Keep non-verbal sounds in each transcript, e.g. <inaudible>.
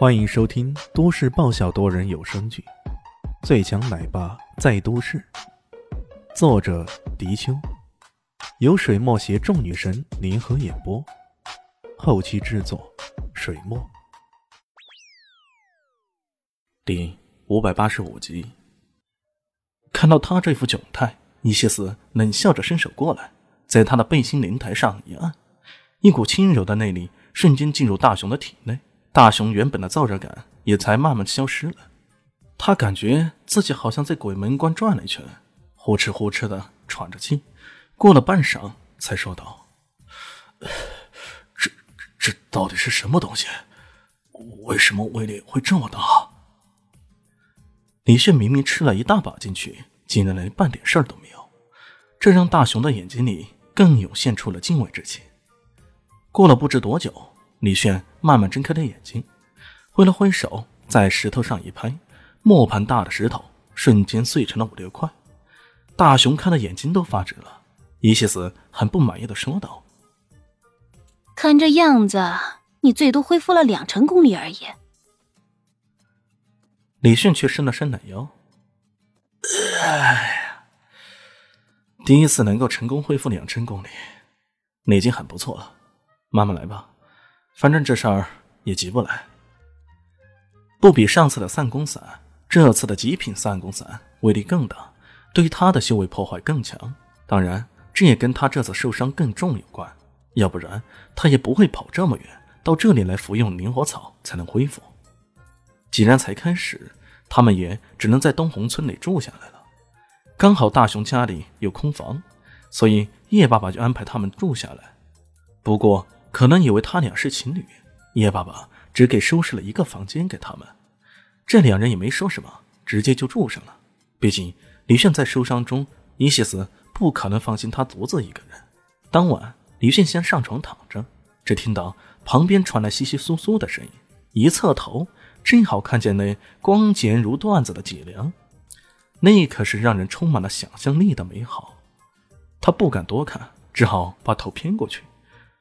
欢迎收听都市爆笑多人有声剧《最强奶爸在都市》，作者：迪秋，由水墨携众女神联合演播，后期制作：水墨。第五百八十五集，看到他这副窘态，伊西斯冷笑着伸手过来，在他的背心灵台上一按，一股轻柔的内力瞬间进入大雄的体内。大雄原本的燥热感也才慢慢消失了，他感觉自己好像在鬼门关转了一圈，呼哧呼哧的喘着气，过了半晌才说道：“ <sighs> 这这到底是什么东西？为什么威力会这么大？”李炫明明吃了一大把进去，竟然连半点事儿都没有，这让大雄的眼睛里更涌现出了敬畏之情。过了不知多久。李炫慢慢睁开了眼睛，挥了挥手，在石头上一拍，磨盘大的石头瞬间碎成了五六块。大雄看的眼睛都发直了，伊西斯很不满意的说道：“看这样子，你最多恢复了两成功力而已。”李炫却伸了伸懒腰：“哎呀，第一次能够成功恢复两成功力，你已经很不错了，慢慢来吧。”反正这事儿也急不来，不比上次的散功散，这次的极品散功散威力更大，对他的修为破坏更强。当然，这也跟他这次受伤更重有关，要不然他也不会跑这么远到这里来服用灵火草才能恢复。既然才开始，他们也只能在东红村里住下来了。刚好大雄家里有空房，所以叶爸爸就安排他们住下来。不过。可能以为他俩是情侣，叶爸爸只给收拾了一个房间给他们，这两人也没说什么，直接就住上了。毕竟李炫在受伤中，伊西斯不可能放心他独自一个人。当晚，李炫先上床躺着，只听到旁边传来窸窸窣窣的声音，一侧头正好看见那光洁如缎子的脊梁，那可是让人充满了想象力的美好。他不敢多看，只好把头偏过去，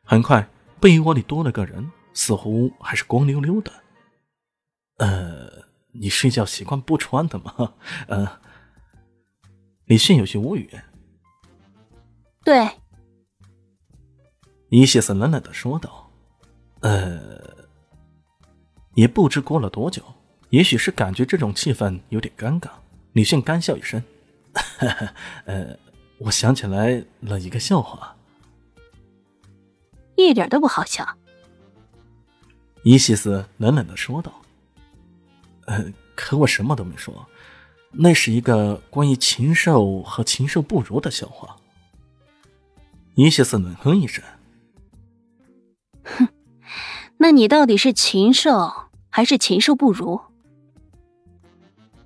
很快。被窝里多了个人，似乎还是光溜溜的。呃，你睡觉习惯不穿的吗？呃，李迅有些无语。对，伊谢斯冷冷的说道。呃，也不知过了多久，也许是感觉这种气氛有点尴尬，李迅干笑一声：“ <laughs> 呃，我想起来了一个笑话。”一点都不好笑，伊西斯冷冷的说道：“呃，可我什么都没说，那是一个关于禽兽和禽兽不如的笑话。”伊西斯冷哼一声：“哼，那你到底是禽兽还是禽兽不如？”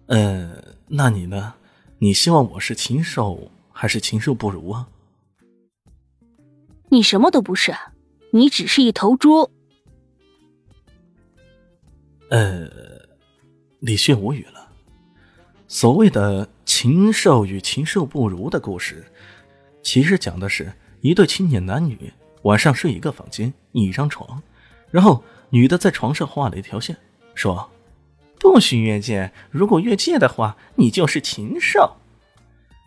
呃，那你呢？你希望我是禽兽还是禽兽不如啊？你什么都不是。你只是一头猪。呃，李迅无语了。所谓的禽兽与禽兽不如的故事，其实讲的是一对青年男女晚上睡一个房间一张床，然后女的在床上画了一条线，说：“不许越界，如果越界的话，你就是禽兽。”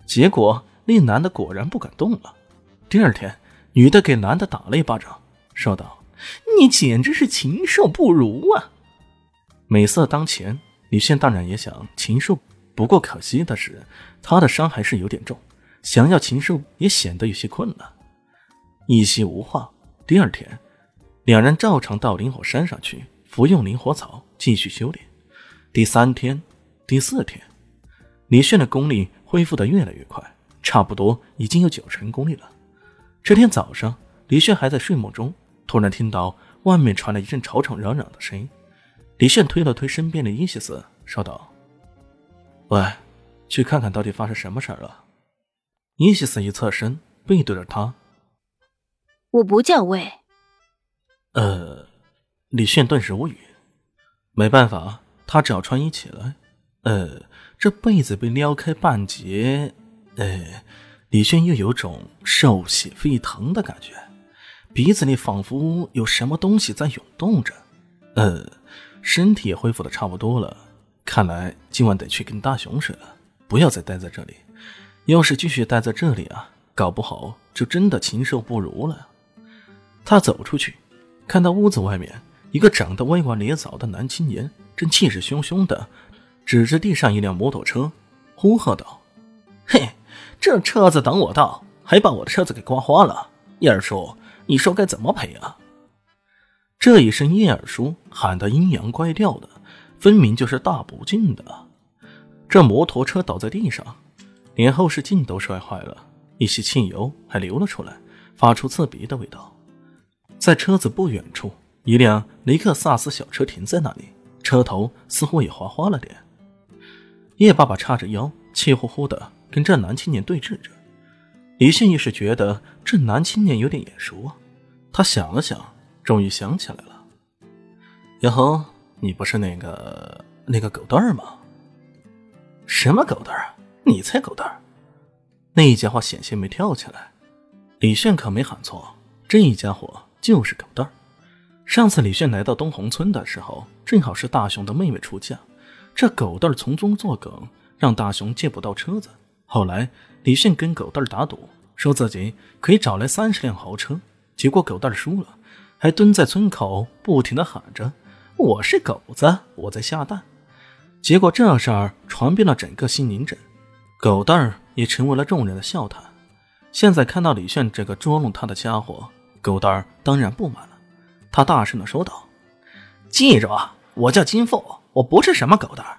结果那男的果然不敢动了。第二天，女的给男的打了一巴掌。说道：“你简直是禽兽不如啊！”美色当前，李炫当然也想禽兽，不过可惜的是，他的伤还是有点重，想要禽兽也显得有些困难。一夕无话。第二天，两人照常到灵火山上去服用灵火草，继续修炼。第三天、第四天，李炫的功力恢复的越来越快，差不多已经有九成功力了。这天早上，李炫还在睡梦中。突然听到外面传来一阵吵吵嚷嚷的声音，李炫推了推身边的伊西斯，说道：“喂，去看看到底发生什么事儿了。”伊西斯一侧身，背对着他：“我不叫喂。”呃，李炫顿时无语，没办法，他只要穿衣起来。呃，这被子被撩开半截，呃，李炫又有种兽血沸腾的感觉。鼻子里仿佛有什么东西在涌动着，呃，身体也恢复的差不多了，看来今晚得去跟大雄睡了，不要再待在这里。要是继续待在这里啊，搞不好就真的禽兽不如了。他走出去，看到屋子外面一个长得歪瓜裂枣的男青年，正气势汹汹的指着地上一辆摩托车，呼喝道：“嘿，这车子等我到，还把我的车子给刮花了。燕儿叔，你说该怎么赔啊？”这一声叶二叔喊得阴阳怪调的，分明就是大不敬的。这摩托车倒在地上。连后视镜都摔坏了，一些汽油还流了出来，发出刺鼻的味道。在车子不远处，一辆雷克萨斯小车停在那里，车头似乎也划花了点。叶爸爸叉着腰，气呼呼的跟这男青年对峙着。李迅一时觉得这男青年有点眼熟啊，他想了想，终于想起来了：“哟呵，你不是那个那个狗蛋儿吗？什么狗蛋儿啊？”你才狗蛋儿！那家伙险些没跳起来。李炫可没喊错，这一家伙就是狗蛋儿。上次李炫来到东红村的时候，正好是大雄的妹妹出嫁，这狗蛋儿从中作梗，让大雄借不到车子。后来李炫跟狗蛋儿打赌，说自己可以找来三十辆豪车，结果狗蛋儿输了，还蹲在村口不停的喊着：“我是狗子，我在下蛋。”结果这事儿传遍了整个西宁镇。狗蛋儿也成为了众人的笑谈。现在看到李炫这个捉弄他的家伙，狗蛋儿当然不满了。他大声的说道：“记住啊，我叫金凤，我不是什么狗蛋儿。”